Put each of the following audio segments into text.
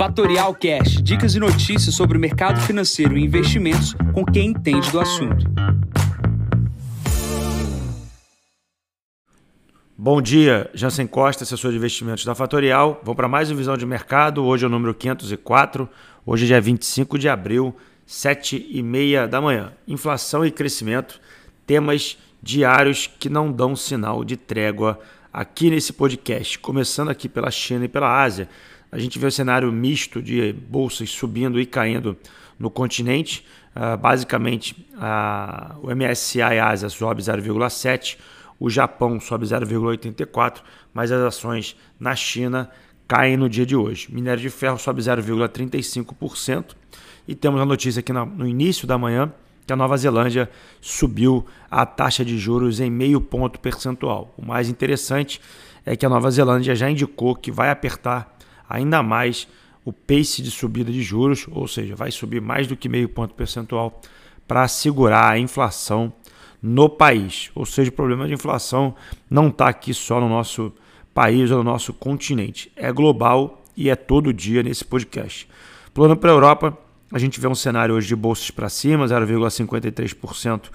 Fatorial Cash, dicas e notícias sobre o mercado financeiro e investimentos com quem entende do assunto. Bom dia, Jansen Costa, assessor de investimentos da Fatorial. Vou para mais uma visão de mercado. Hoje é o número 504. Hoje é dia 25 de abril, 7 e meia da manhã. Inflação e crescimento, temas diários que não dão sinal de trégua aqui nesse podcast. Começando aqui pela China e pela Ásia. A gente vê o cenário misto de bolsas subindo e caindo no continente. Uh, basicamente, uh, o MSCI Ásia sobe 0,7%, o Japão sobe 0,84%, mas as ações na China caem no dia de hoje. Minério de ferro sobe 0,35%. E temos a notícia aqui no início da manhã que a Nova Zelândia subiu a taxa de juros em meio ponto percentual. O mais interessante é que a Nova Zelândia já indicou que vai apertar ainda mais o pace de subida de juros, ou seja, vai subir mais do que meio ponto percentual para segurar a inflação no país. Ou seja, o problema de inflação não está aqui só no nosso país ou no nosso continente, é global e é todo dia nesse podcast. Plano para a Europa, a gente vê um cenário hoje de bolsas para cima, 0,53%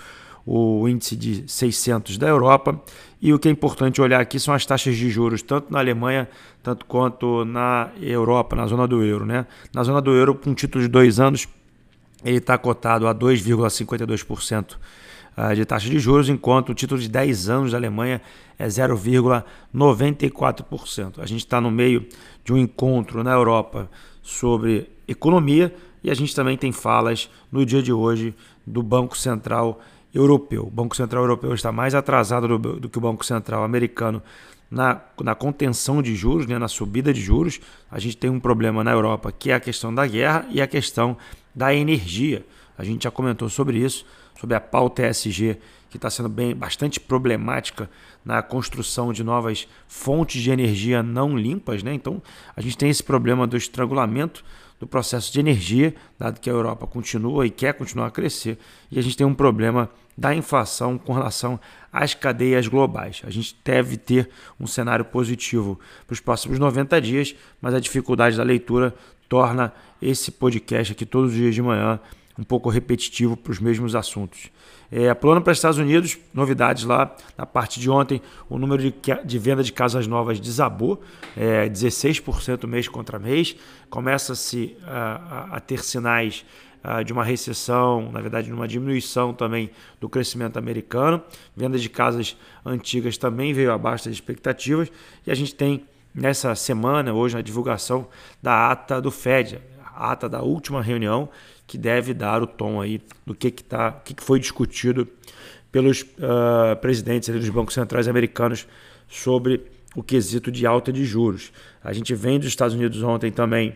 o índice de 600 da Europa. E o que é importante olhar aqui são as taxas de juros, tanto na Alemanha tanto quanto na Europa, na zona do euro. Né? Na zona do euro, com um título de dois anos, ele está cotado a 2,52% ah, de taxa de juros, enquanto o título de 10 anos da Alemanha é 0,94%. A gente está no meio de um encontro na Europa sobre economia e a gente também tem falas no dia de hoje do Banco Central. O Banco Central Europeu está mais atrasado do, do que o Banco Central Americano na, na contenção de juros, né, na subida de juros. A gente tem um problema na Europa que é a questão da guerra e a questão da energia. A gente já comentou sobre isso, sobre a pauta ESG, que está sendo bem, bastante problemática na construção de novas fontes de energia não limpas. Né? Então, a gente tem esse problema do estrangulamento do processo de energia, dado que a Europa continua e quer continuar a crescer, e a gente tem um problema da inflação com relação às cadeias globais. A gente deve ter um cenário positivo para os próximos 90 dias, mas a dificuldade da leitura torna esse podcast aqui todos os dias de manhã um pouco repetitivo para os mesmos assuntos. É, plano para os Estados Unidos, novidades lá na parte de ontem, o número de, de venda de casas novas desabou, é, 16% mês contra mês, começa-se a, a, a, ter sinais de uma recessão, na verdade, de uma diminuição também do crescimento americano, venda de casas antigas também veio abaixo das expectativas, e a gente tem nessa semana, hoje, a divulgação da ata do FED, a ata da última reunião, que deve dar o tom aí do que, que, tá, que, que foi discutido pelos uh, presidentes dos bancos centrais americanos sobre o quesito de alta de juros. A gente vem dos Estados Unidos ontem também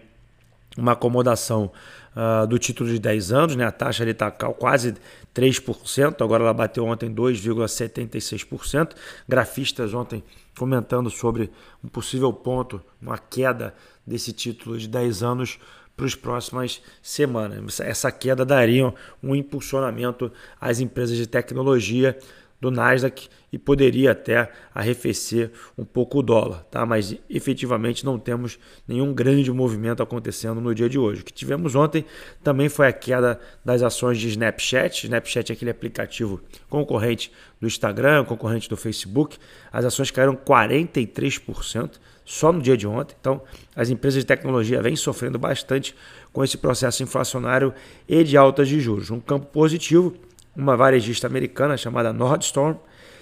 uma acomodação uh, do título de 10 anos, né? a taxa está quase 3%, agora ela bateu ontem 2,76%. Grafistas ontem comentando sobre um possível ponto, uma queda desse título de 10 anos para as próximas semanas. Essa queda daria um impulsionamento às empresas de tecnologia do Nasdaq e poderia até arrefecer um pouco o dólar, tá? Mas efetivamente não temos nenhum grande movimento acontecendo no dia de hoje. O que tivemos ontem também foi a queda das ações de Snapchat. Snapchat é aquele aplicativo concorrente do Instagram, concorrente do Facebook. As ações caíram 43% só no dia de ontem. Então, as empresas de tecnologia vêm sofrendo bastante com esse processo inflacionário e de altas de juros. Um campo positivo uma varejista americana chamada Nordstorm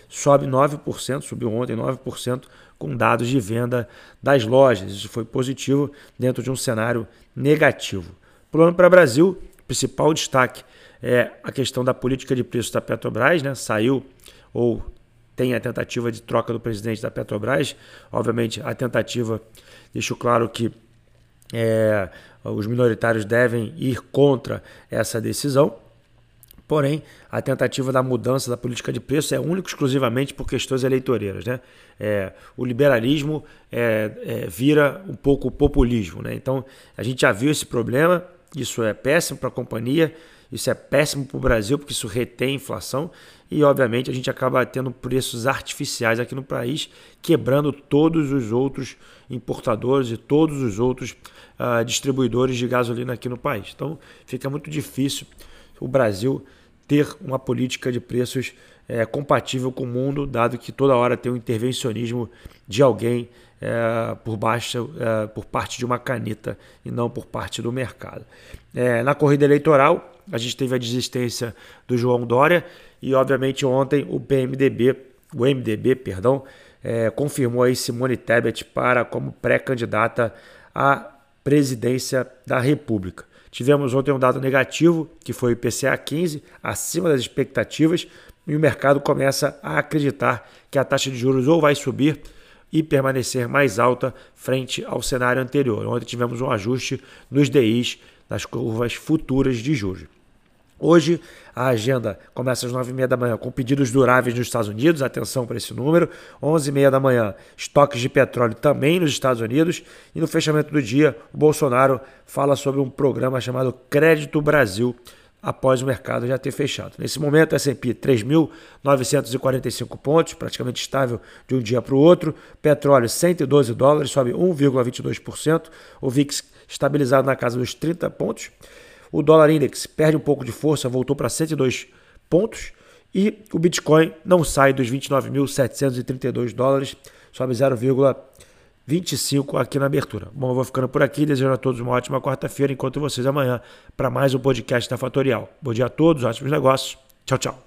sobe 9%, subiu ontem 9%, com dados de venda das lojas. Isso foi positivo dentro de um cenário negativo. Plano para o Brasil, principal destaque é a questão da política de preços da Petrobras, né? Saiu ou tem a tentativa de troca do presidente da Petrobras. Obviamente, a tentativa deixou claro que é, os minoritários devem ir contra essa decisão. Porém, a tentativa da mudança da política de preço é única exclusivamente por questões eleitoreiras. Né? É, o liberalismo é, é, vira um pouco populismo. Né? Então, a gente já viu esse problema, isso é péssimo para a companhia Isso é péssimo para o Brasil, porque isso retém inflação e, obviamente, a gente acaba tendo preços artificiais aqui no país, quebrando todos os outros importadores e todos os outros uh, distribuidores de gasolina aqui no país. Então, fica muito difícil o Brasil ter uma política de preços é, compatível com o mundo, dado que toda hora tem um intervencionismo de alguém é, por, baixa, é, por parte de uma caneta e não por parte do mercado. Na corrida eleitoral, a gente teve a desistência do João Dória e, obviamente, ontem o PMDB, o MDB, perdão, confirmou aí Simone Tebet para como pré-candidata à presidência da República. Tivemos ontem um dado negativo, que foi o IPCA 15, acima das expectativas, e o mercado começa a acreditar que a taxa de juros ou vai subir e permanecer mais alta frente ao cenário anterior. Ontem tivemos um ajuste nos DIs das curvas futuras de juros. Hoje a agenda começa às 9h30 da manhã com pedidos duráveis nos Estados Unidos, atenção para esse número. 11h30 da manhã, estoques de petróleo também nos Estados Unidos. E no fechamento do dia, o Bolsonaro fala sobre um programa chamado Crédito Brasil, após o mercado já ter fechado. Nesse momento, S&P 3.945 pontos, praticamente estável de um dia para o outro. Petróleo 112 dólares, sobe 1,22%. O VIX estabilizado na casa dos 30 pontos. O dólar index perde um pouco de força, voltou para 102 pontos. E o Bitcoin não sai dos 29.732 dólares, sobe 0,25 aqui na abertura. Bom, eu vou ficando por aqui, desejando a todos uma ótima quarta-feira, enquanto vocês amanhã para mais um podcast da Fatorial. Bom dia a todos, ótimos negócios. Tchau, tchau.